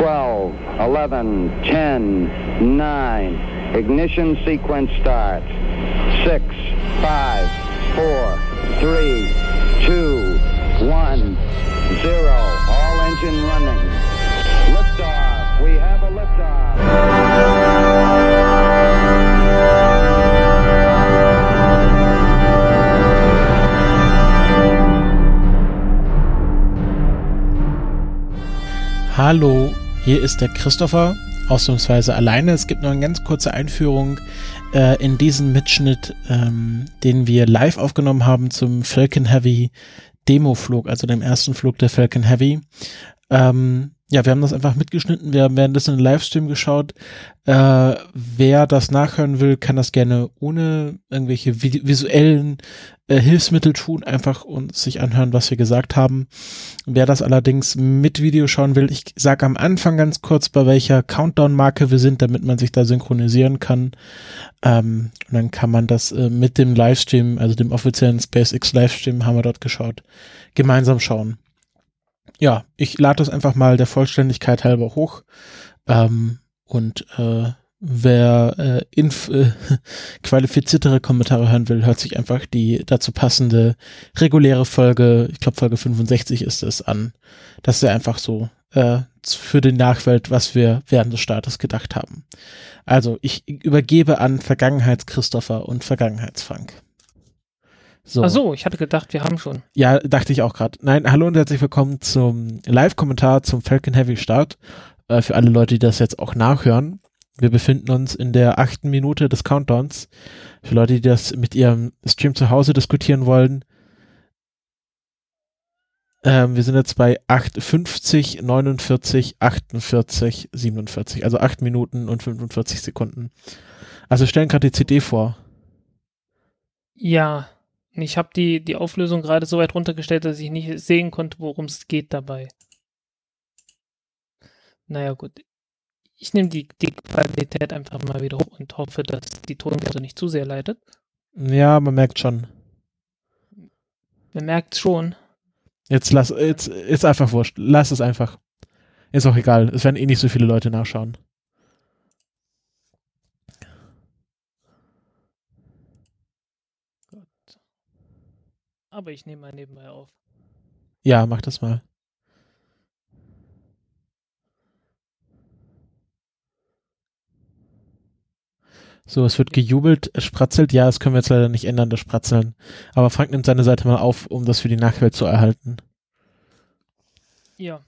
12, 11, 10, 9. Ignition sequence start. 6, 5, 4, 3, 2, 1, 0. All engine running. Liftoff. We have a liftoff. Hallo, hier ist der Christopher, ausnahmsweise alleine. Es gibt noch eine ganz kurze Einführung äh, in diesen Mitschnitt, ähm, den wir live aufgenommen haben zum Falcon Heavy Demo-Flug, also dem ersten Flug der Falcon Heavy. Ähm, ja, wir haben das einfach mitgeschnitten. Wir haben währenddessen einen Livestream geschaut. Äh, wer das nachhören will, kann das gerne ohne irgendwelche vi visuellen äh, Hilfsmittel tun, einfach und sich anhören, was wir gesagt haben. Wer das allerdings mit Video schauen will, ich sage am Anfang ganz kurz, bei welcher Countdown-Marke wir sind, damit man sich da synchronisieren kann. Ähm, und dann kann man das äh, mit dem Livestream, also dem offiziellen SpaceX Livestream, haben wir dort geschaut, gemeinsam schauen ja, ich lade das einfach mal der Vollständigkeit halber hoch. Ähm, und äh, wer äh, inf äh, qualifiziertere Kommentare hören will, hört sich einfach die dazu passende reguläre Folge, ich glaube Folge 65 ist es, an. Das ist ja einfach so äh, für die Nachwelt, was wir während des Startes gedacht haben. Also, ich übergebe an Vergangenheits-Christopher und Vergangenheits-Frank. So. Ach so, ich hatte gedacht, wir haben schon. Ja, dachte ich auch gerade. Nein, hallo und herzlich willkommen zum Live-Kommentar zum Falcon Heavy Start. Äh, für alle Leute, die das jetzt auch nachhören. Wir befinden uns in der achten Minute des Countdowns. Für Leute, die das mit ihrem Stream zu Hause diskutieren wollen. Ähm, wir sind jetzt bei 8, 50, 49, 48, 47. Also 8 Minuten und 45 Sekunden. Also stellen gerade die CD vor. Ja, ich habe die, die Auflösung gerade so weit runtergestellt, dass ich nicht sehen konnte, worum es geht dabei. Naja, gut. Ich nehme die, die Qualität einfach mal wieder hoch und hoffe, dass die Tonwerte nicht zu sehr leidet. Ja, man merkt schon. Man merkt schon. Jetzt lass, jetzt ist einfach wurscht. Lass es einfach. Ist auch egal. Es werden eh nicht so viele Leute nachschauen. Aber ich nehme mal nebenbei auf. Ja, mach das mal. So, es wird gejubelt, es spratzelt. Ja, das können wir jetzt leider nicht ändern, das Spratzeln. Aber Frank nimmt seine Seite mal auf, um das für die Nachwelt zu erhalten. Ja.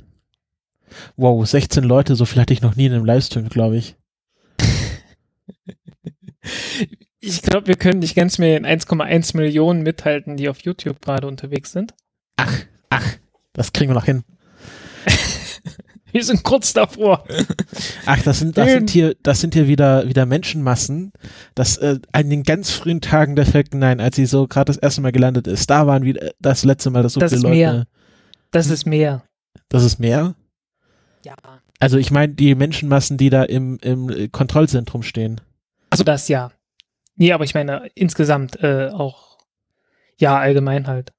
Wow, 16 Leute, so viel hatte ich noch nie in einem Livestream, glaube ich. Ich glaube, wir können nicht ganz mehr in 1,1 Millionen mithalten, die auf YouTube gerade unterwegs sind. Ach, ach, das kriegen wir noch hin. wir sind kurz davor. Ach, das sind, das sind hier, das sind hier wieder, wieder Menschenmassen. Das, äh, an den ganz frühen Tagen der Falcon 9, als sie so gerade das erste Mal gelandet ist, da waren wieder das letzte Mal, dass so das viele ist Leute. Mehr. Das ist mehr. Das ist mehr? Ja. Also ich meine die Menschenmassen, die da im, im Kontrollzentrum stehen. Also das ja. Nee, aber ich meine insgesamt äh, auch, ja, allgemein halt.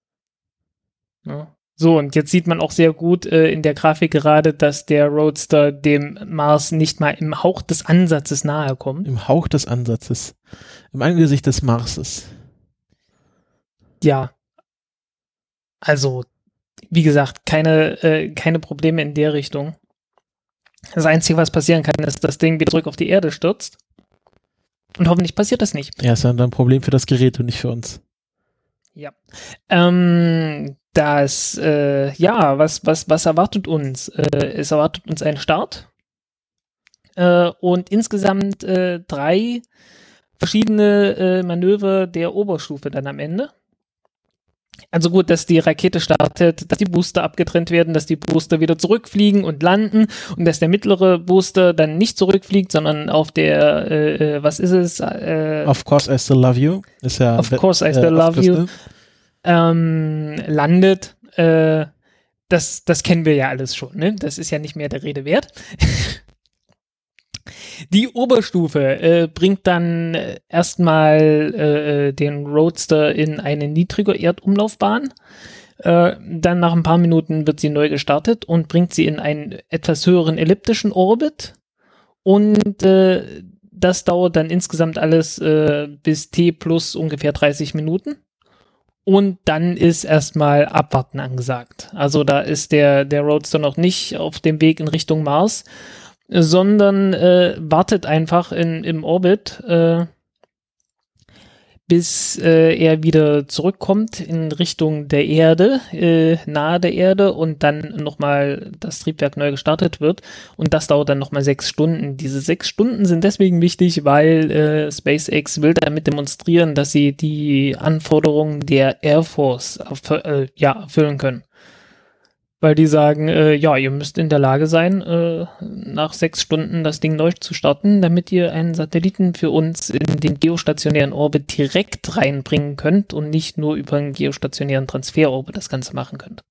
Ja. So, und jetzt sieht man auch sehr gut äh, in der Grafik gerade, dass der Roadster dem Mars nicht mal im Hauch des Ansatzes nahe kommt. Im Hauch des Ansatzes. Im Angesicht des Marses. Ja. Also, wie gesagt, keine, äh, keine Probleme in der Richtung. Das Einzige, was passieren kann, ist, dass das Ding wieder zurück auf die Erde stürzt. Und hoffentlich passiert das nicht. Ja, ist dann ein Problem für das Gerät und nicht für uns. Ja. Ähm, das, äh, ja, was, was, was erwartet uns? Äh, es erwartet uns ein Start. Äh, und insgesamt äh, drei verschiedene äh, Manöver der Oberstufe dann am Ende. Also gut, dass die Rakete startet, dass die Booster abgetrennt werden, dass die Booster wieder zurückfliegen und landen und dass der mittlere Booster dann nicht zurückfliegt, sondern auf der, äh, äh was ist es? Äh, of course I still love you. Ist ja of course I still äh, love you. Ähm, landet. Äh, das, das kennen wir ja alles schon, ne? Das ist ja nicht mehr der Rede wert. Die Oberstufe äh, bringt dann äh, erstmal äh, den Roadster in eine niedrige Erdumlaufbahn Äh, dann nach ein paar Minuten wird sie neu gestartet und bringt sie in einen etwas höheren elliptischen Orbit. Und äh, das dauert dann insgesamt alles äh, bis T plus ungefähr 30 Minuten. Und dann ist erstmal Abwarten angesagt. Also da ist der, der Roadster noch nicht auf dem Weg in Richtung Mars, sondern äh, wartet einfach in, im Orbit, äh, bis äh, er wieder zurückkommt in Richtung der Erde, äh, nahe der Erde und dann nochmal das Triebwerk neu gestartet wird. Und das dauert dann nochmal sechs Stunden. Diese sechs Stunden sind deswegen wichtig, weil äh, SpaceX will damit demonstrieren, dass sie die Anforderungen der Air Force erf äh, ja, erfüllen können weil die sagen, äh, ja, ihr müsst in der Lage sein, äh, nach sechs Stunden das Ding neu zu starten, damit ihr einen Satelliten für uns in den geostationären Orbit direkt reinbringen könnt und nicht nur über einen geostationären Transferorbit das Ganze machen könnt.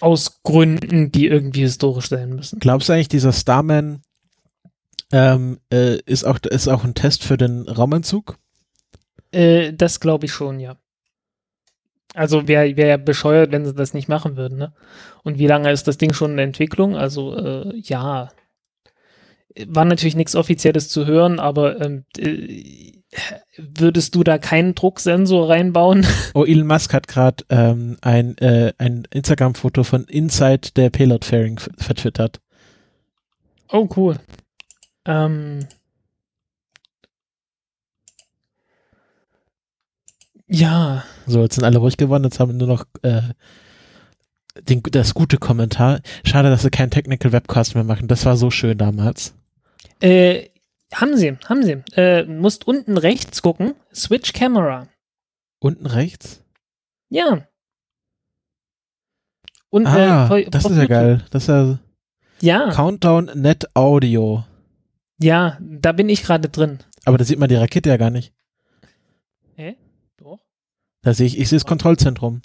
Aus Gründen, die irgendwie historisch sein müssen. Glaubst du eigentlich, dieser Starman ähm, äh, ist, auch, ist auch ein Test für den Raumanzug? Äh, das glaube ich schon, ja. Also wäre wär ja bescheuert, wenn sie das nicht machen würden, ne? Und wie lange ist das Ding schon in Entwicklung? Also äh, ja, war natürlich nichts Offizielles zu hören, aber ähm, äh, würdest du da keinen Drucksensor reinbauen? Oh, Elon Musk hat gerade ähm, ein, äh, ein Instagram-Foto von Inside der Payload Fairing vertwittert. Oh, cool. Ähm, ja. So, jetzt sind alle ruhig geworden, jetzt haben wir nur noch äh, den, das gute Kommentar. Schade, dass sie keinen Technical Webcast mehr machen. Das war so schön damals. Äh, haben sie, haben sie. Äh, musst unten rechts gucken. Switch Camera. Unten rechts? Ja. Und, ah, äh, das ist ja geil. Das ist ja Ja, Countdown Net Audio. ja, da bin ich gerade drin. Aber da sieht man die Rakete ja gar nicht. Da sehe ich, ich sehe das Kontrollzentrum.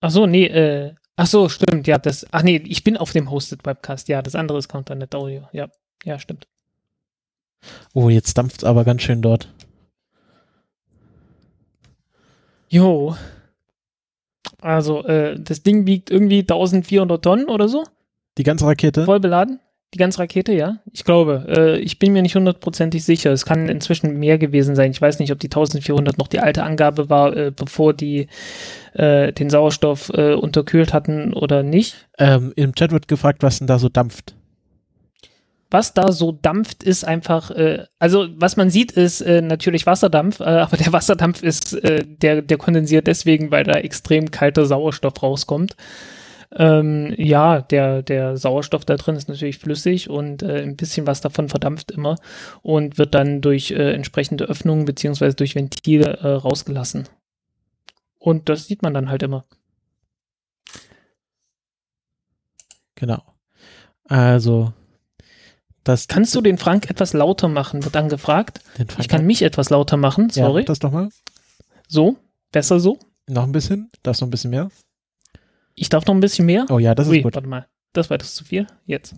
Ach so, nee, äh, ach so, stimmt, ja, das, ach nee, ich bin auf dem Hosted Webcast, ja, das andere ist Counternet Audio, ja, ja, stimmt. Oh, jetzt dampft es aber ganz schön dort. Jo. Also, äh, das Ding wiegt irgendwie 1400 Tonnen oder so, Die ganze Rakete? voll beladen. Die ganze Rakete, ja. Ich glaube, äh, ich bin mir nicht hundertprozentig sicher. Es kann inzwischen mehr gewesen sein. Ich weiß nicht, ob die 1400 noch die alte Angabe war, äh, bevor die äh, den Sauerstoff äh, unterkühlt hatten oder nicht. Ähm, Im Chat wird gefragt, was denn da so dampft. was da so dampft, ist einfach, äh, also was man sieht, ist äh, natürlich Wasserdampf, aber der Wasserdampf ist, der, der kondensiert deswegen, weil da extrem kalter Sauerstoff rauskommt. Ähm, ja, der, der Sauerstoff da drin ist natürlich flüssig und äh, ein bisschen was davon verdampft immer und wird dann durch äh, entsprechende Öffnungen beziehungsweise durch Ventile äh, rausgelassen. Und das sieht man dann halt immer. Genau. Also, das. Kannst du den Frank etwas lauter machen, wird dann gefragt. Ich kann mich etwas lauter machen, sorry. Ja, das doch mal. So, besser so. Noch ein bisschen. Das noch ein bisschen mehr. Ich darf noch ein bisschen mehr. Oh ja, das ist Ui, gut. warte mal. Das war etwas zu viel. Jetzt.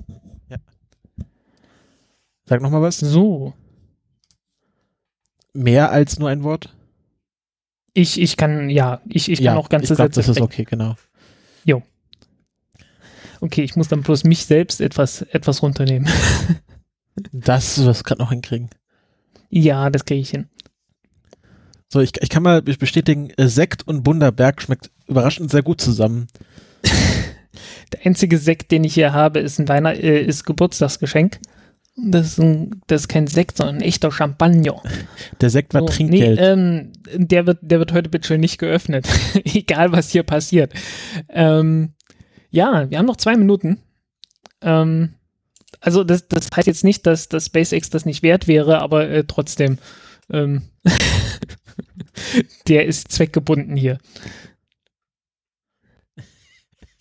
Sag noch mal was. So. Mehr als nur ein Wort? Ich, ich kann, ja, ich, ich kann ja, auch ganze ich glaub, Sätze das ist okay, genau. Okay, ich muss dann bloß mich selbst etwas, etwas runternehmen. Das du gerade noch hinkriegen. ja, das kriege ich hin. So, ich, ich kann mal bestätigen, Sekt und Bunderberg schmeckt überraschend sehr gut zusammen. Der einzige Sekt, den ich hier habe, ist ein Weihnacht, äh, ist Geburtstagsgeschenk. Das ist, ein, das ist kein Sekt, sondern ein echter Champagner. Der Sekt war So, Trinkgeld. Nee, ähm, der, wird, der wird heute bitte schön nicht geöffnet. Egal, was hier passiert. Ähm, ja, wir haben noch zwei Minuten. Ähm, also das, das heißt jetzt nicht, dass, dass SpaceX das nicht wert wäre, aber äh, trotzdem. Ähm, der ist zweckgebunden hier.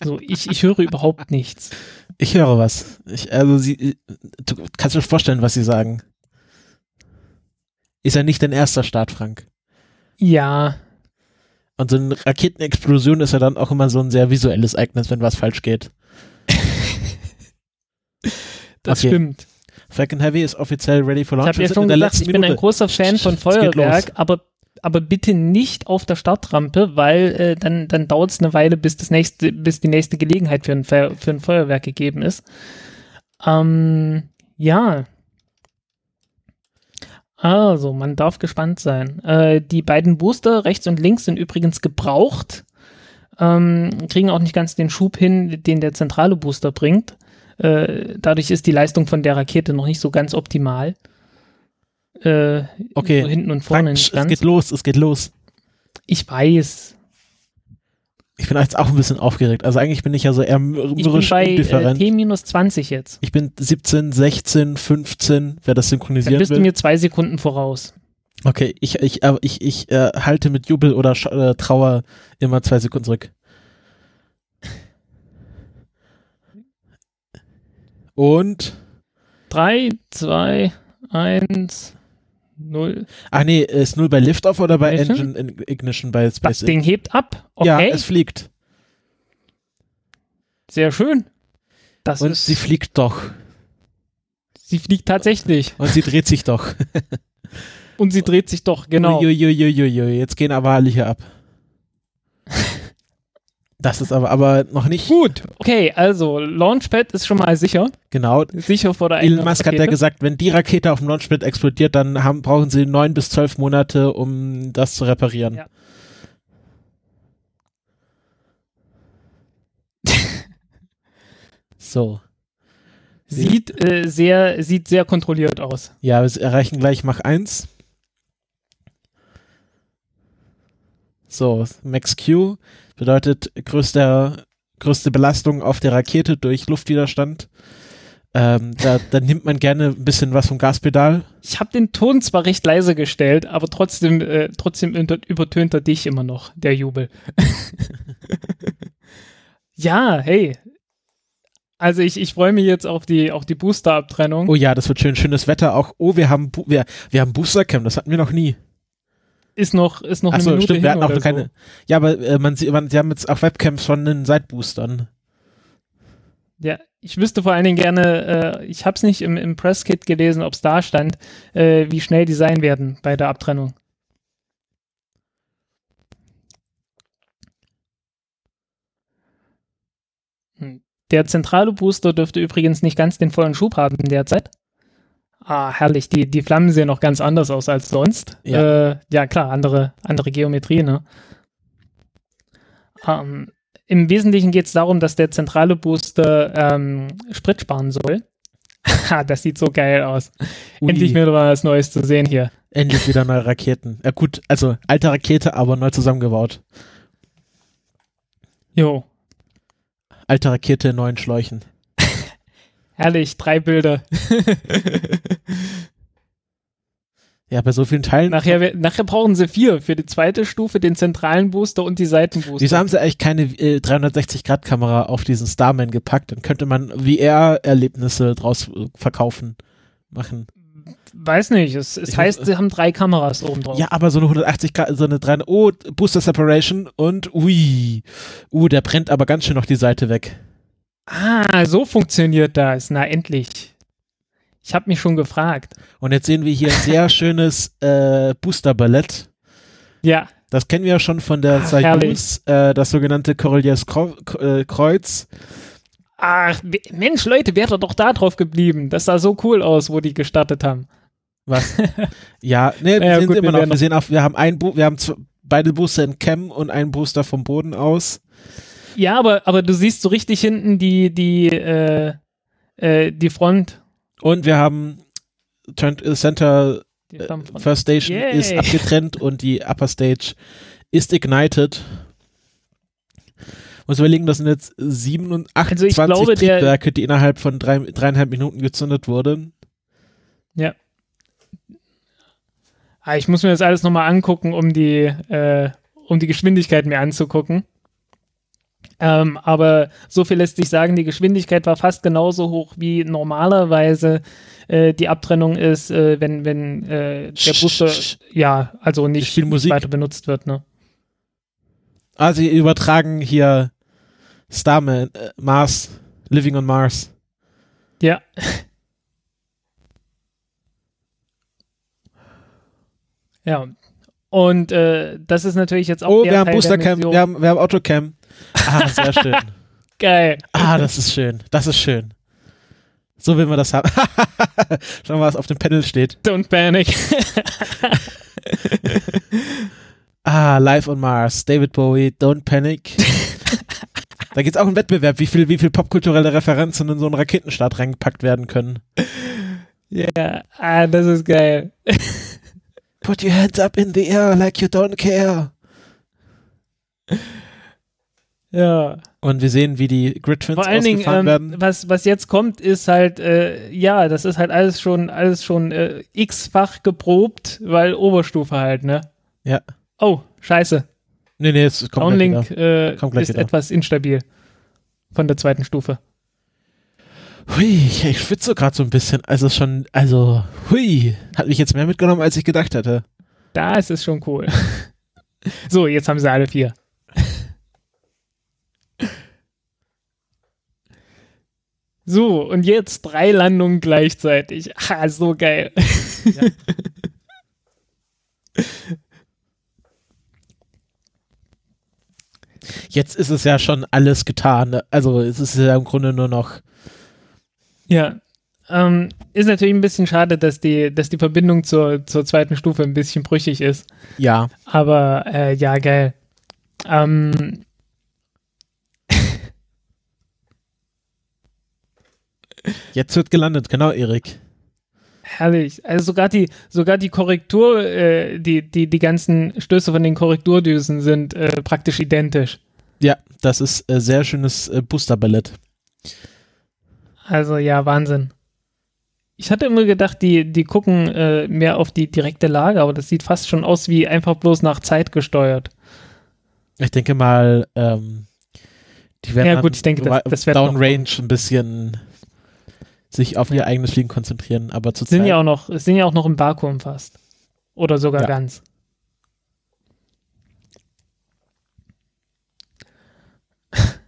So, ich, ich höre überhaupt nichts. ich höre was. Ich, also sie, äh, du kannst dir vorstellen, was sie sagen. Ist ja nicht dein erster Start, Frank. Ja, Und so eine Raketenexplosion ist ja dann auch immer so ein sehr visuelles Ereignis, wenn was falsch geht. das Okay. stimmt. Falcon Heavy ist offiziell ready for Ich launch. habe Wir ja schon in der gesagt, letzten ich bin ein Minute. großer Fan von. Feuerwerk, aber aber bitte nicht auf der Startrampe, weil äh, dann, dann dauert es eine Weile, bis das nächste, bis die nächste Gelegenheit für ein, Fe für ein Feuerwerk gegeben ist. Ähm, ja. Also, man darf gespannt sein. Äh, die beiden Booster rechts und links sind übrigens gebraucht. Ähm, kriegen auch nicht ganz den Schub hin, den der zentrale Booster bringt. Äh, dadurch ist die Leistung von der Rakete noch nicht so ganz optimal. Äh, okay. So hinten und vorne Frank, Es geht los, es geht los. Ich weiß. Ich bin jetzt auch ein bisschen aufgeregt. Also eigentlich bin ich ja so eher mürrisch indifferent. Äh, T-20 jetzt. Ich bin 17, 16, 15, wer das synchronisiert Dann bist will. du mir zwei Sekunden voraus. Okay, ich, ich, äh, ich, ich äh, halte mit Jubel oder äh, Trauer immer zwei Sekunden zurück. Und? Drei, zwei, eins, null. Ach nee, ist null bei Liftoff oder bei Engine Ignition bei Space? Das Ding hebt ab. Okay. Ja, es fliegt. Sehr schön. Das Und sie fliegt doch. Sie fliegt tatsächlich. Und sie dreht sich doch. Und sie dreht sich doch, genau. Uiuiuiui, jetzt gehen aber alle hier ab. Das ist aber, aber noch nicht. Gut, okay, also Launchpad ist schon mal sicher. Genau. Sicher vor der Elon Musk Rakete. hat ja gesagt, wenn die Rakete auf dem Launchpad explodiert, dann haben, brauchen sie neun bis zwölf Monate, um das zu reparieren. Ja. so. Sieht äh, sehr, sieht sehr kontrolliert aus. Ja, wir erreichen gleich Mach 1. So, Max Q bedeutet größte, größte Belastung auf der Rakete durch Luftwiderstand. Ähm, da, da nimmt man gerne ein bisschen was vom Gaspedal. Ich habe den Ton zwar recht leise gestellt, aber trotzdem, äh, trotzdem übertönt er dich immer noch, der Jubel. ja, hey. Also ich, ich freue mich jetzt auf die, auf die Booster-Abtrennung. Oh ja, das wird schön. Schönes Wetter auch. Oh, wir haben, wir, wir haben Boostercam, das hatten wir noch nie ist noch, ist noch Ach so, eine Minute stimmt, wir hatten auch so. keine. Ja, aber äh, man sieht, man, sie haben jetzt auch Webcams von den Sideboostern. Ja, ich wüsste vor allen Dingen gerne, äh, ich habe es nicht im, im Presskit gelesen, ob es da stand, äh, wie schnell die sein werden bei der Abtrennung. Hm. Der zentrale Booster dürfte übrigens nicht ganz den vollen Schub haben derzeit. Ah, herrlich. Die, die Flammen sehen noch ganz anders aus als sonst. Ja, äh, ja klar, andere, andere Geometrie, ne? Ähm, Im Wesentlichen geht es darum, dass der zentrale Booster ähm, Sprit sparen soll. das sieht so geil aus. Ui. Endlich wieder was Neues zu sehen hier. Endlich wieder neue Raketen. Ja gut, also alte Rakete, aber neu zusammengebaut. Jo. Alte Rakete in neuen Schläuchen. Herrlich, drei Bilder. ja, bei so vielen Teilen. Nachher, nachher brauchen sie vier für die zweite Stufe, den zentralen Booster und die Seitenbooster. Wieso haben sie eigentlich keine äh, 360-Grad-Kamera auf diesen Starman gepackt? Dann könnte man VR-Erlebnisse draus äh, verkaufen, machen. Weiß nicht, es, es heißt, sie haben drei Kameras oben drauf. Ja, aber so eine 180 Grad, so eine 3, oh, Booster Separation und ui, uh, der brennt aber ganz schön noch die Seite weg. Ah, so funktioniert das. Na, endlich. Ich habe mich schon gefragt. Und jetzt sehen wir hier ein sehr schönes äh, Booster-Ballett. Ja. Das kennen wir ja schon von der Soyuz, äh, das sogenannte Corelliers äh, Kreuz. Ach, Mensch, Leute, wäre doch da drauf geblieben. Das sah so cool aus, wo die gestartet haben. Was? ja, ne, wir sehen gut, immer noch. Wir sehen auch, wir haben ein Bo wir haben beide Booster in Chem und einen Booster vom Boden aus. Ja, aber, aber du siehst so richtig hinten die, die, äh, äh, die Front. Und wir haben äh, Center äh, First Station Yay. ist abgetrennt und die Upper Stage ist ignited. Muss überlegen, das sind jetzt 27 also ich glaube, Triebwerke, die innerhalb von drei, dreieinhalb Minuten gezündet wurden. Ja. Ah, ich muss mir das alles nochmal angucken, um die, äh, um die Geschwindigkeit mir anzugucken. Ähm, aber so viel lässt sich sagen, die Geschwindigkeit war fast genauso hoch wie normalerweise äh, die Abtrennung ist, äh, wenn, wenn äh, der Booster ja, also nicht, weiter benutzt wird. Ne? Ah, sie übertragen hier Starman, äh, Mars, Living on Mars. Ja. ja. Und äh, das ist natürlich jetzt auch Oh, wir haben Teil Boostercam, wir haben, wir haben Autocam. Ah, sehr schön. Geil. Ah, das ist schön. Das ist schön. So will man das haben. Schau mal, was auf dem Panel steht. Don't panic. Ah, Live on Mars, David Bowie, Don't Panic. da gibt es auch einen Wettbewerb, wie viel, wie viel popkulturelle Referenzen in so einen Raketenstart reingepackt werden können. Ja, ah, das ist geil. Put your hands up in the air like you don't care. Ja. Und wir sehen, wie die Grid Twins Vor allen Dingen, ähm, werden. was, was jetzt kommt, ist halt, äh, ja, das ist halt alles schon, alles schon äh, x-fach geprobt, weil Oberstufe halt, ne? Ja. Oh, scheiße. Nee, nee, es kommt gleich Downlink wieder. äh, Kommt gleich ist wieder. etwas instabil von der zweiten Stufe. Hui, ich, ich schwitze gerade so ein bisschen. Also schon, also, hui, hat mich jetzt mehr mitgenommen, als ich gedacht hätte. Das ist schon cool. so, jetzt haben sie alle vier. So, und jetzt drei Landungen gleichzeitig. Ha, so geil. Jetzt ist es ja schon alles getan. ne? Also es ist ja im Grunde nur noch. Ja. Ähm, ist natürlich ein bisschen schade, dass die, dass die Verbindung zur, zur zweiten Stufe ein bisschen brüchig ist. Ja, Aber äh, ja, geil. Ähm, jetzt wird gelandet, genau, Erik. herrlich. Also sogar die, sogar die Korrektur, äh, die, die, die ganzen Stöße von den Korrekturdüsen sind äh, praktisch identisch. Ja, das ist äh, sehr schönes äh, Booster-Ballett. Also ja, Wahnsinn. Ich hatte immer gedacht, die, die gucken äh, mehr auf die direkte Lage, aber das sieht fast schon aus wie einfach bloß nach Zeit gesteuert. Ich denke mal, ähm, die werden Ja, gut, ich denke, das- das Downrange ein bisschen sich auf ihr eigenes Fliegen konzentrieren, aber zu Sind ja auch noch, sind ja auch noch im Vakuum fast. Oder sogar Ja. ganz.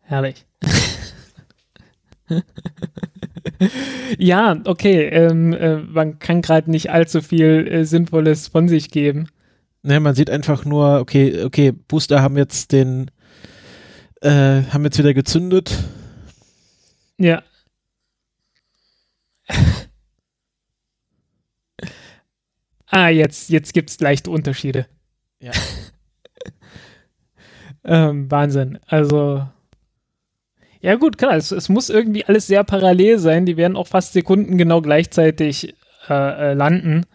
Herrlich. ja, okay. Ähm, äh, man kann gerade nicht allzu viel äh, Sinnvolles von sich geben. Ne, man sieht einfach nur, okay, okay, Booster haben jetzt den, äh, haben jetzt wieder gezündet. Ja. ah, jetzt, jetzt gibt es leichte Unterschiede. Ja. ähm, Wahnsinn. Also. Ja, gut, klar, es, es muss irgendwie alles sehr parallel sein. Die werden auch fast sekundengenau gleichzeitig äh, äh, landen.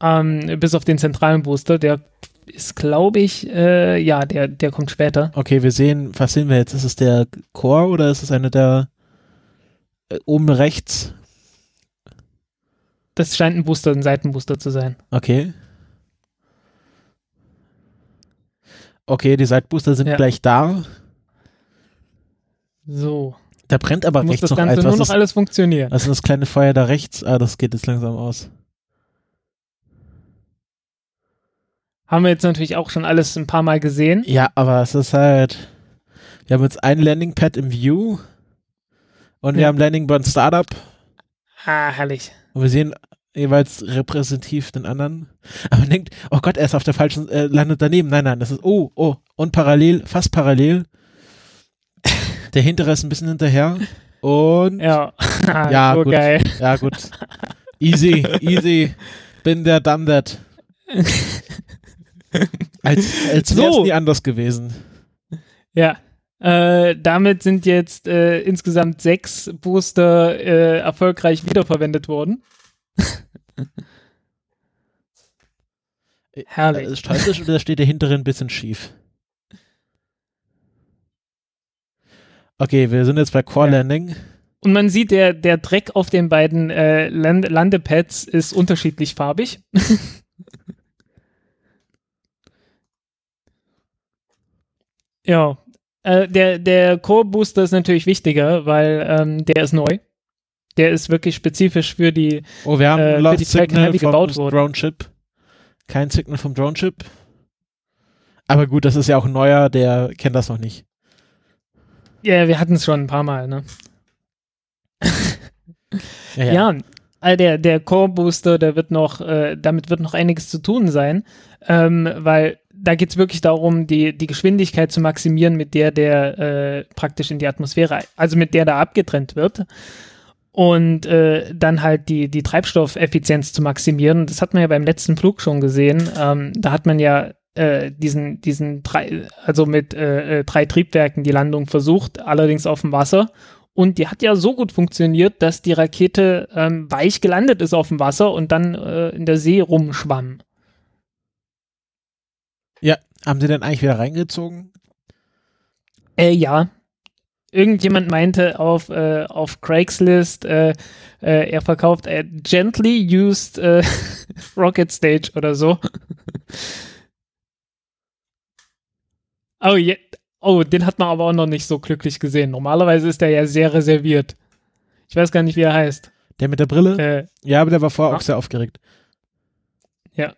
Ähm, bis auf den zentralen Booster, der ist, glaube ich, äh, ja, der, der kommt später. Okay, wir sehen, was sehen wir jetzt? Ist es der Core oder ist es eine der äh, oben rechts? Das scheint ein Booster, ein Seitenbooster zu sein. Okay. Okay, die Seitbooster sind Ja. gleich da. So. Da brennt aber muss rechts das noch Ganze etwas. nur noch alles funktionieren. ist das kleine Feuer da rechts? Ah, das geht jetzt langsam aus. Haben wir jetzt natürlich auch schon alles ein paar Mal gesehen. Ja, aber es ist halt. Wir haben jetzt ein Landing Pad im View und wir haben Landing Burn Startup Ah, herrlich. und wir sehen jeweils repräsentativ den anderen. Aber man denkt, oh Gott, er ist auf der falschen, äh, landet daneben. Nein, nein, das ist, oh, oh, und parallel, fast parallel. Der hintere ist ein bisschen hinterher und Ja, Ja, so gut. geil. Ja, gut. Easy, easy. Bin der done that. Als, als wäre es So. nie anders gewesen. Ja. Äh, damit sind jetzt äh, insgesamt sechs Booster äh, erfolgreich wiederverwendet worden. Herrlich. Äh, ist oder steht der hintere ein bisschen schief? Okay, wir sind jetzt bei Core Ja. Landing. Und man sieht, der, der Dreck auf den beiden äh, Land Landepads ist unterschiedlich farbig. ja. Äh, der der Core Booster ist natürlich wichtiger, weil ähm, der ist neu. Der ist wirklich spezifisch für die. Oh, wir haben Äh, Lost die Signal vom gebaut wurden. Drone Chip. Kein Signal vom Drone Chip. Aber gut, das ist ja auch ein neuer, der kennt das noch nicht. Ja, wir hatten es schon ein paar Mal, ne? Ja, ja. Ja, äh, der, der Core Booster, der wird noch, äh, damit wird noch einiges zu tun sein, ähm, weil da geht es wirklich darum, die, die Geschwindigkeit zu maximieren, mit der der äh, praktisch in die Atmosphäre, also mit der da abgetrennt wird. Und äh, dann halt die, die Treibstoffeffizienz zu maximieren. Das hat man ja beim letzten Flug schon gesehen. Ähm, da hat man ja äh, diesen, diesen drei, also mit äh, äh, drei Triebwerken die Landung versucht, allerdings auf dem Wasser. Und die hat ja so gut funktioniert, dass die Rakete ähm, weich gelandet ist auf dem Wasser und dann äh, in der See rumschwamm. Haben sie denn eigentlich wieder reingezogen? Äh, ja. Irgendjemand meinte auf, äh, auf Craigslist, äh, äh, er verkauft äh, gently used äh, Rocket Stage oder so. oh, je, oh, den hat man aber auch noch nicht so glücklich gesehen. Normalerweise ist er ja sehr reserviert. Ich weiß gar nicht, wie er heißt. Der mit der Brille? Ja, aber der war vorher ja. auch sehr aufgeregt. ja.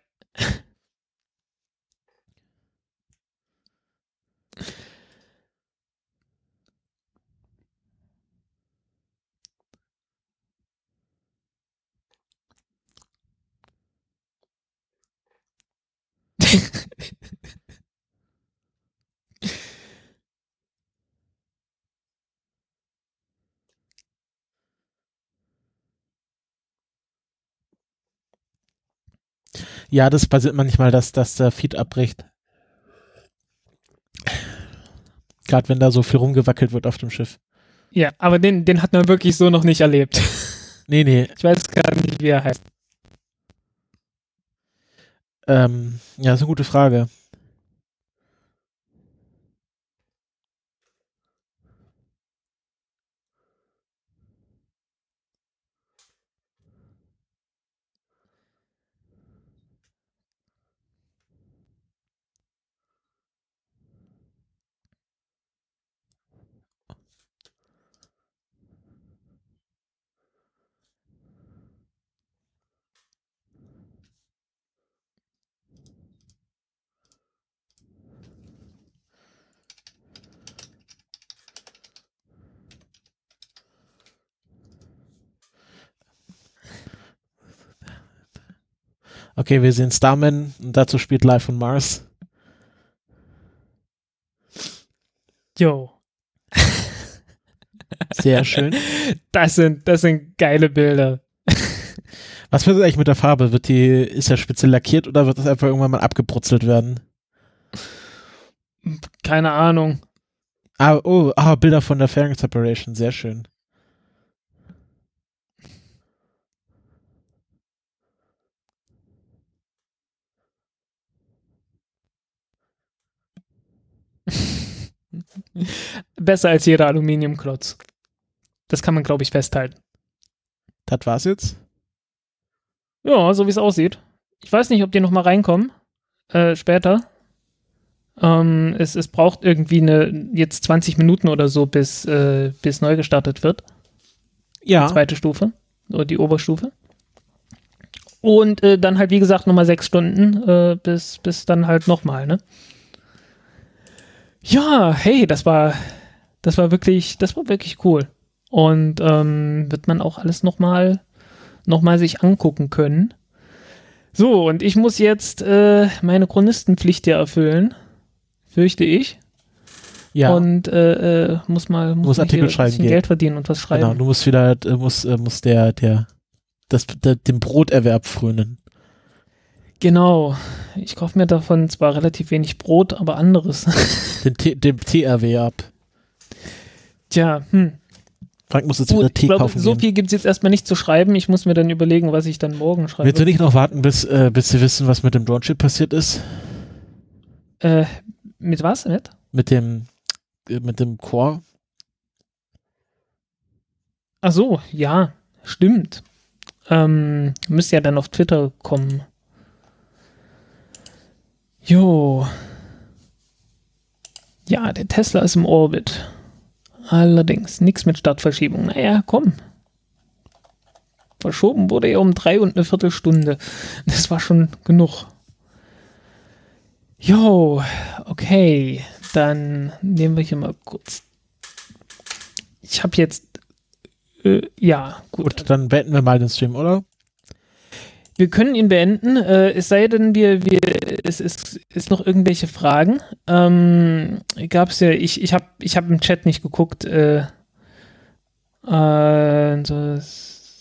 Ja, das passiert manchmal, dass, dass der Feed abbricht. Gerade wenn da so viel rumgewackelt wird auf dem Schiff. ja, aber den, den hat man wirklich so noch nicht erlebt. Nee, nee. Ich weiß gar nicht, wie er heißt. Ähm, ja, ist eine gute Frage. Okay, wir sehen Starman und dazu spielt Live on Mars. Jo. Sehr schön. Das sind, das sind geile Bilder. Was wird eigentlich mit der Farbe? Wird die, ist ja speziell lackiert oder wird das einfach irgendwann mal abgebrutzelt werden? Keine Ahnung. Ah, oh, ah, Bilder von der Fairing Separation, sehr schön. Besser als jeder Aluminiumklotz. Das kann man, glaube ich, festhalten. Das war's jetzt? Ja, so wie es aussieht. Ich weiß nicht, ob die noch mal reinkommen. Äh, später. Ähm, es, es braucht irgendwie eine, jetzt 20 Minuten oder so, bis, äh, bis neu gestartet wird. Ja. Die zweite Stufe. Oder die Oberstufe. Und äh, dann halt, wie gesagt, nochmal sechs Stunden, äh, bis, bis dann halt nochmal, ne? Ja, hey, das war, das war wirklich, das war wirklich cool. Und ähm, wird man auch alles nochmal noch mal sich angucken können. So, und ich muss jetzt äh, meine Chronistenpflicht hier erfüllen, fürchte ich. Ja. Und äh, äh, muss mal muss Artikel hier ein schreiben bisschen gehen. Geld verdienen und was schreiben. Genau, du musst wieder, äh, muss, äh, muss der, der, das, der, dem Broterwerb frönen. Genau. Ich kaufe mir davon zwar relativ wenig Brot, aber anderes. Den T, dem Teerwerb. Tja, hm. Frank muss jetzt Gut, wieder Tee glaube, kaufen so gehen. viel gibt es jetzt erstmal nicht zu schreiben. Ich muss mir dann überlegen, was ich dann morgen schreibe. Willst du nicht noch warten, bis, äh, bis sie wissen, was mit dem Drone-Chip passiert ist? Äh, mit was? Mit? Mit dem, äh, mit dem Core? Ach so, ja, stimmt. Ähm, müsste ja dann auf Twitter kommen. Jo. Ja, der Tesla ist im Orbit. Allerdings nichts mit Startverschiebung. Naja, komm. Verschoben wurde er um drei und eine Viertelstunde. Das war schon genug. Jo, okay. Dann nehmen wir hier mal kurz ich habe jetzt, äh, ja, gut. Gut, dann beenden wir mal den Stream, oder? Wir können ihn beenden, äh, es sei denn, wir, wir, es ist, ist noch irgendwelche Fragen. Ähm, Gab es ja, ich, ich habe ich hab im Chat nicht geguckt. Äh, äh, so,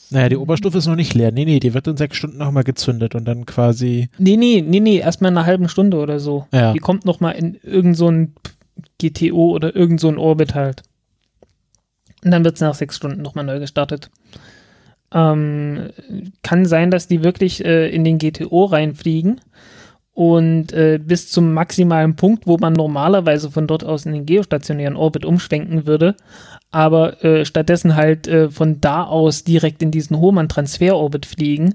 Naja, die Oberstufe ist noch nicht leer. Nee, nee, die wird in sechs Stunden nochmal gezündet und dann quasi. nee, nee, nee, nee, erstmal in einer halben Stunde oder so. Ja. Die kommt noch mal in irgend so ein GTO oder irgend so ein Orbit halt. Und dann wird es nach sechs Stunden nochmal neu gestartet. Ähm, kann sein, dass die wirklich äh, in den GTO reinfliegen und äh, bis zum maximalen Punkt, wo man normalerweise von dort aus in den geostationären Orbit umschwenken würde, aber äh, stattdessen halt äh, von da aus direkt in diesen Hohmann-Transfer-Orbit fliegen.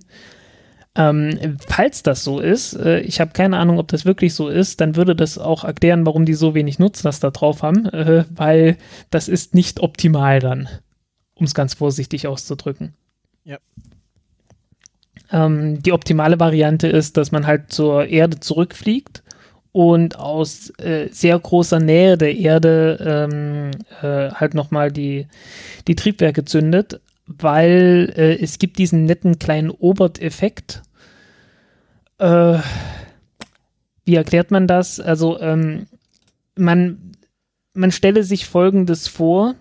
Ähm, falls das so ist, äh, ich habe keine Ahnung, ob das wirklich so ist, dann würde das auch erklären, warum die so wenig Nutzlast da drauf haben, äh, weil das ist nicht optimal dann, um es ganz vorsichtig auszudrücken. Ja. Ähm, die optimale Variante ist, dass man halt zur Erde zurückfliegt und aus äh, sehr großer Nähe der Erde ähm, äh, halt nochmal die, die Triebwerke zündet, weil äh, es gibt diesen netten kleinen Obert-Effekt. Äh, wie erklärt man das? Also ähm, man, man stelle sich Folgendes vor.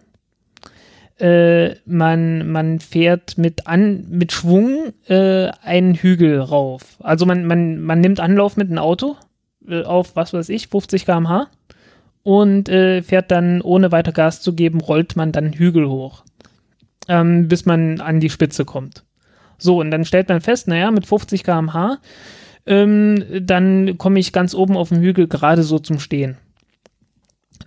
Äh, man, man fährt mit, an, mit Schwung äh, einen Hügel rauf. Also man, man, man nimmt Anlauf mit einem Auto äh, auf, was weiß ich, 50 km/h und äh, fährt dann, ohne weiter Gas zu geben, rollt man dann Hügel hoch, ähm, bis man an die Spitze kommt. So, und dann stellt man fest, naja, mit 50 km/h, ähm, dann komme ich ganz oben auf dem Hügel gerade so zum Stehen.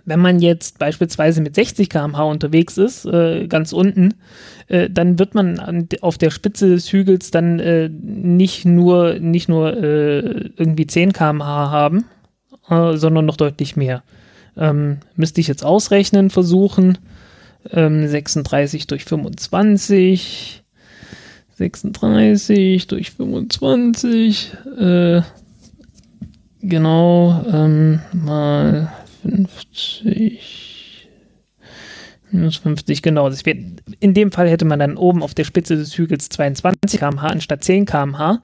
Wenn man jetzt beispielsweise mit 60 km/h unterwegs ist, äh, ganz unten, äh, dann wird man an, auf der Spitze des Hügels dann äh, nicht nur, nicht nur äh, irgendwie 10 km/h haben, äh, sondern noch deutlich mehr. Ähm, müsste ich jetzt ausrechnen, versuchen. Ähm, 36 durch 25. 36 durch 25. Äh, genau, ähm, mal 50. Minus 50, genau. Wär, in dem Fall hätte man dann oben auf der Spitze des Hügels 22 km/h anstatt 10 km/h.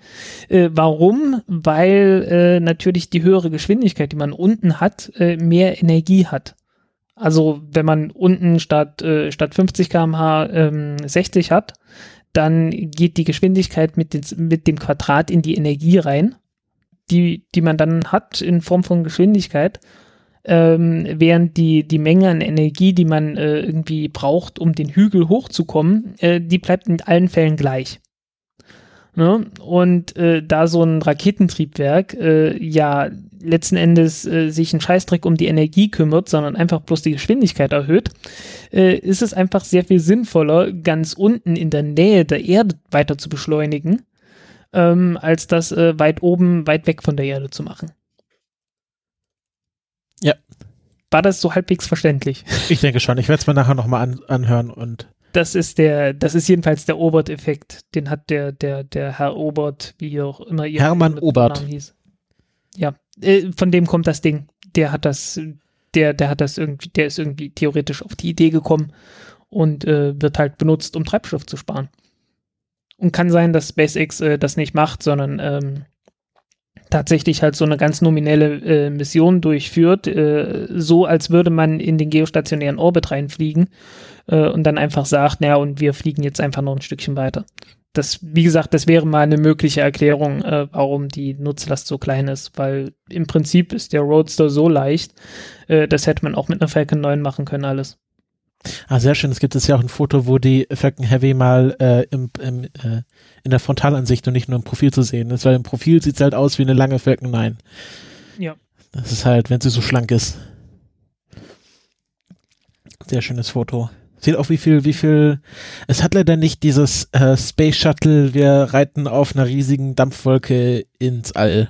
Äh, warum? Weil äh, natürlich die höhere Geschwindigkeit, die man unten hat, äh, mehr Energie hat. Also wenn man unten statt, äh, statt 50 km/h ähm, 60 hat, dann geht die Geschwindigkeit mit, den, mit dem Quadrat in die Energie rein, die, die man dann hat in Form von Geschwindigkeit ähm, während die, die Menge an Energie, die man äh, irgendwie braucht, um den Hügel hochzukommen, äh, die bleibt in allen Fällen gleich. Ne? Und äh, da so ein Raketentriebwerk äh, ja letzten Endes äh, sich einen Scheißdreck um die Energie kümmert, sondern einfach bloß die Geschwindigkeit erhöht, äh, ist es einfach sehr viel sinnvoller, ganz unten in der Nähe der Erde weiter zu beschleunigen, ähm, als das äh, weit oben, weit weg von der Erde zu machen. Ja. War das so halbwegs verständlich? Ich denke schon. Ich werde es mir nachher nochmal an, anhören und. Das ist der, das ist jedenfalls der Obert-Effekt. Den hat der, der, der Herr Obert, wie auch immer ihr Hermann Obert. Hieß. Ja, äh, von dem kommt das Ding. Der hat das, der, der hat das irgendwie, der ist irgendwie theoretisch auf die Idee gekommen und äh, wird halt benutzt, um Treibstoff zu sparen. Und kann sein, dass SpaceX äh, das nicht macht, sondern ähm, tatsächlich halt so eine ganz nominelle äh, Mission durchführt, äh, so als würde man in den geostationären Orbit reinfliegen äh, und dann einfach sagt, naja, und wir fliegen jetzt einfach noch ein Stückchen weiter. Das, wie gesagt, das wäre mal eine mögliche Erklärung, äh, warum die Nutzlast so klein ist, weil im Prinzip ist der Roadster so leicht, äh, das hätte man auch mit einer Falcon 9 machen können, alles. Ah, sehr schön. Es gibt es ja auch ein Foto, wo die Falcon Heavy mal äh, im, im, äh, in der Frontalansicht und nicht nur im Profil zu sehen ist, weil im Profil sieht es halt aus wie eine lange Falcon 9. Ja. Das ist halt, wenn sie so schlank ist. Sehr schönes Foto. Seht auch, wie viel, wie viel. Es hat leider nicht dieses äh, Space Shuttle, wir reiten auf einer riesigen Dampfwolke ins All.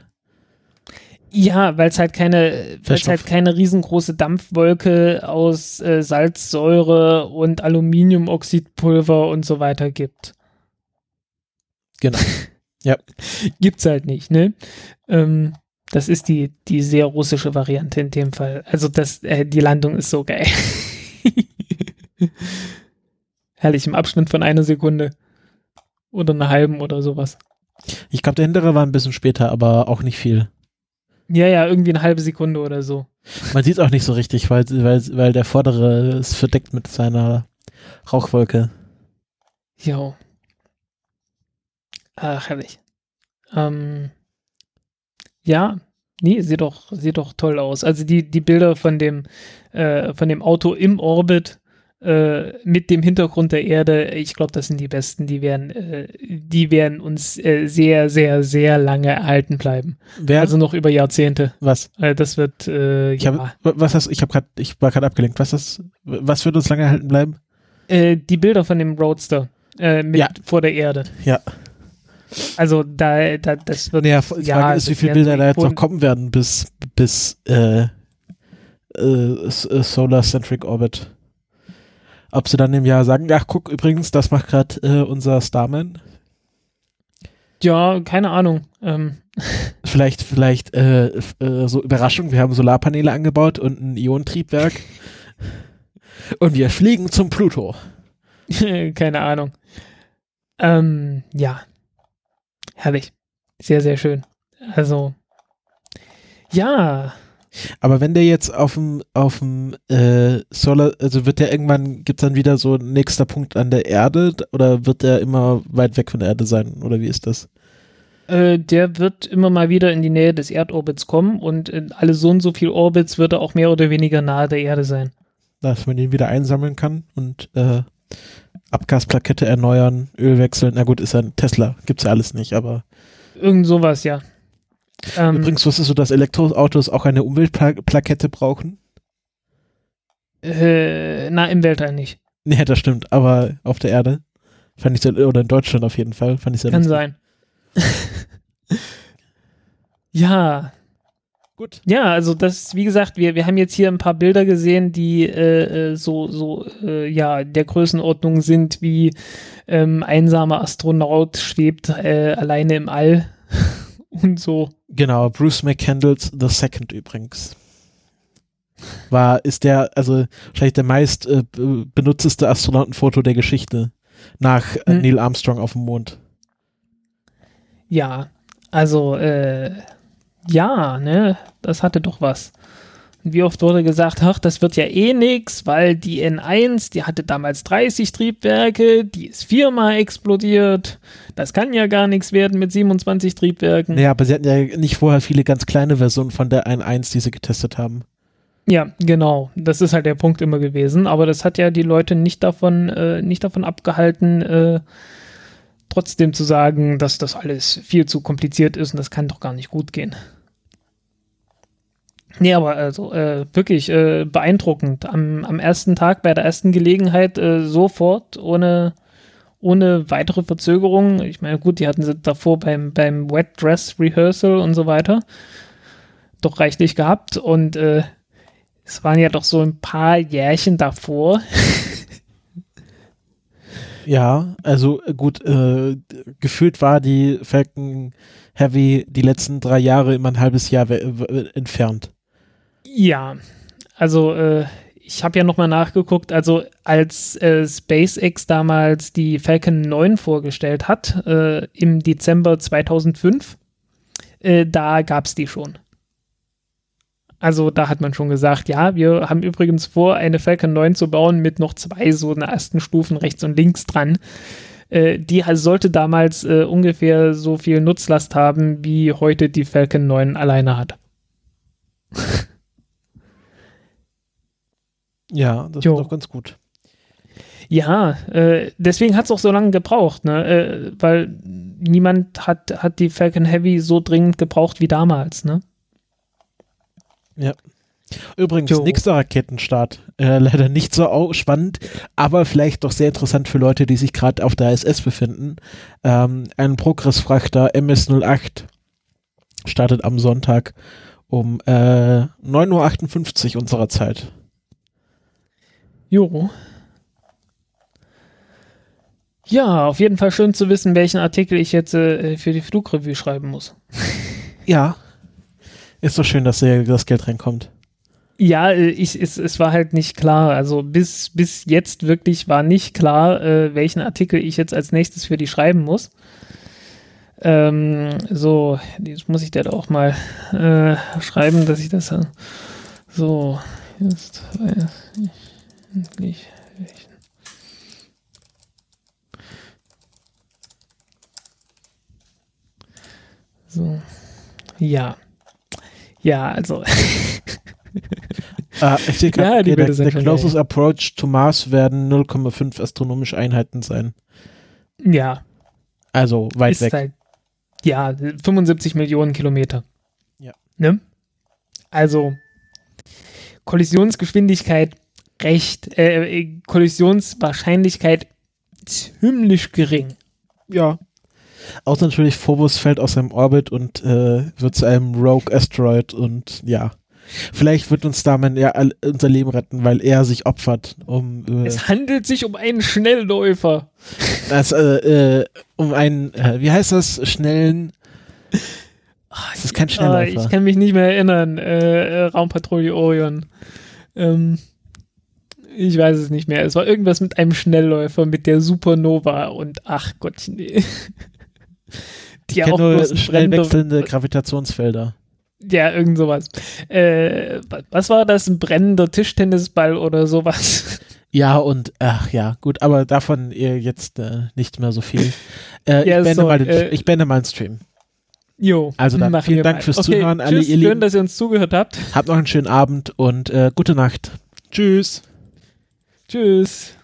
Ja, weil es halt keine, weil es Feststoff. halt keine riesengroße Dampfwolke aus äh, Salzsäure und Aluminiumoxidpulver und so weiter gibt. Genau. Gibt's halt nicht, ne? Ähm, das ist die, die sehr russische Variante in dem Fall. Also das, äh, die Landung ist so geil. Herrlich, im Abschnitt von einer Sekunde. Oder einer halben oder sowas. Ich glaube, der hintere war ein bisschen später, aber auch nicht viel. Ja, ja, irgendwie eine halbe Sekunde oder so. Man sieht es auch nicht so richtig, weil, weil, weil der vordere ist verdeckt mit seiner Rauchwolke. Jo. Ach, herrlich. Ähm, ja, nee, sieht doch, sieht doch toll aus. Also die, die Bilder von dem, äh, von dem Auto im Orbit äh, mit dem Hintergrund der Erde, ich glaube, das sind die besten. Die werden, äh, die werden uns äh, sehr, sehr, sehr lange erhalten bleiben. Wer? Also noch über Jahrzehnte. was? Äh, das wird, äh, Ich, ja. hab, was hast, ich, hab grad, ich war gerade abgelenkt. Was, ist, was wird uns lange erhalten bleiben? Äh, die Bilder von dem Roadster mit Ja. vor der Erde. Ja. Also da, da das wird Naja, die Frage ja, ist, wie das viele Bilder da jetzt noch kommen werden bis, bis äh, äh, S- äh, Solar-Centric Orbit. Ob sie dann im Jahr sagen, ach guck, übrigens, das macht gerade äh, unser Starman. Ja, keine Ahnung. Ähm, Vielleicht, vielleicht äh, äh, so Überraschung, wir haben Solarpaneele angebaut und ein Ionentriebwerk. und wir fliegen zum Pluto. keine Ahnung. Ähm, ja. Herrlich. Sehr, sehr schön. Also, ja. Aber wenn der jetzt auf dem auf dem äh, Solar, also wird der irgendwann, gibt es dann wieder so ein nächster Punkt an der Erde oder wird der immer weit weg von der Erde sein? Oder wie ist das? Äh, der wird immer mal wieder in die Nähe des Erdorbits kommen und in alle so und so viel Orbits wird er auch mehr oder weniger nahe der Erde sein. Dass man ihn wieder einsammeln kann und äh, Abgasplakette erneuern, Öl wechseln. Na gut, ist ja ein Tesla, gibt's ja alles nicht, aber Irgend sowas, ja. Ähm, übrigens wusstest du, dass Elektroautos auch eine Umweltplakette brauchen? äh, na, im Weltall nicht. Nee, das stimmt, aber auf der Erde fand ich sehr, oder in Deutschland auf jeden Fall, fand ich sehr Kann lustig. sein. ja, Gut. Ja, also das, wie gesagt, wir, wir haben jetzt hier ein paar Bilder gesehen, die äh, äh, so, so, äh, ja, der Größenordnung sind, wie ähm, einsamer Astronaut schwebt äh, alleine im All und so. Genau, Bruce McCandles The Second übrigens. War, ist der, also wahrscheinlich der meist äh, be- benutzteste Astronautenfoto der Geschichte. Nach äh, Hm. Neil Armstrong auf dem Mond. Ja, also, äh, ja, ne, das hatte doch was. Wie oft wurde gesagt, ach, das wird ja eh nix, weil die N1, die hatte damals 30 Triebwerke, die ist viermal explodiert. Das kann ja gar nichts werden mit 27 Triebwerken. Naja, aber sie hatten ja nicht vorher viele ganz kleine Versionen von der 1.1, die sie getestet haben. Ja, genau. Das ist halt der Punkt immer gewesen. Aber das hat ja die Leute nicht davon, äh, nicht davon abgehalten, äh, trotzdem zu sagen, dass das alles viel zu kompliziert ist und das kann doch gar nicht gut gehen. Nee, aber also äh, wirklich äh, beeindruckend. Am, am ersten Tag, bei der ersten Gelegenheit, äh, sofort, ohne, ohne weitere Verzögerung. Ich meine, gut, die hatten sie davor beim, beim Wet Dress Rehearsal und so weiter doch reichlich gehabt und äh, es waren ja doch so ein paar Jährchen davor. Ja, also äh, gut, äh, gefühlt war die Falcon Heavy die letzten drei Jahre immer ein halbes Jahr entfernt. Ja, also äh, ich habe ja nochmal nachgeguckt, also als äh, SpaceX damals die Falcon 9 vorgestellt hat, äh, im Dezember 2005, äh, da gab es die schon. Also da hat man schon gesagt, ja, wir haben übrigens vor, eine Falcon 9 zu bauen mit noch zwei so einer ersten Stufen rechts und links dran. Äh, die sollte damals äh, ungefähr so viel Nutzlast haben, wie heute die Falcon 9 alleine hat. Ja, das Jo. ist doch ganz gut. Ja, äh, deswegen hat es auch so lange gebraucht, ne? äh, weil niemand hat, hat die Falcon Heavy so dringend gebraucht wie damals. Ne? Übrigens, Jo. nächster Raketenstart. Äh, leider nicht so spannend, aber vielleicht doch sehr interessant für Leute, die sich gerade auf der ISS befinden. Ähm, ein Progress-Frachter MS-08 startet am Sonntag um äh, 9.58 Uhr unserer Zeit. Jo. Ja, auf jeden Fall schön zu wissen, welchen Artikel ich jetzt äh, für die Flugrevue schreiben muss. Ja. Ist doch schön, dass das Geld reinkommt. Ja, äh, ich, es, es war halt nicht klar. Also bis, bis jetzt wirklich war nicht klar, äh, welchen Artikel ich jetzt als nächstes für die schreiben muss. Ähm, so, jetzt muss ich da auch mal äh, schreiben, dass ich das äh, so jetzt weiß ich endlich welchen. So. Ja. Ja, also. Ah, ich sehe Ja, die okay, der, der closest approach to Mars werden 0,5 astronomische Einheiten sein. ja, Also weit ist weg. halt. Ja, 75 Millionen Kilometer. Ja. Ne? Also, Kollisionsgeschwindigkeit recht, äh, Kollisionswahrscheinlichkeit ziemlich gering. Ja. Außer natürlich Phobos fällt aus seinem Orbit und äh, wird zu einem Rogue Asteroid und ja. Vielleicht wird uns damit ja unser Leben retten, weil er sich opfert, um äh, Es handelt sich um einen Schnellläufer. das, äh, äh, um einen, äh, wie heißt das, schnellen Es ist kein Ah, Schnellläufer. ich kann mich nicht mehr erinnern. Äh, äh, Raumpatrouille Orion. Ähm, ich weiß es nicht mehr. Es war irgendwas mit einem Schnellläufer, mit der Supernova und ach Gott, nee. Die ich auch nur schnell wechselnde Gravitationsfelder. Ja, irgend sowas. Äh, wa- was war das? Ein brennender Tischtennisball oder sowas? Ja, und ach ja, gut, aber davon ihr jetzt äh, nicht mehr so viel. Äh, Ja, ich, beende so, mal den, äh, ich beende mal den Stream. Jo. Also dann, vielen Dank mal. fürs okay, Zuhören, alle tschüss, ihr Schön, Lieben. dass ihr uns zugehört habt. Habt noch einen schönen Abend und äh, gute Nacht. Tschüss. Tschüss.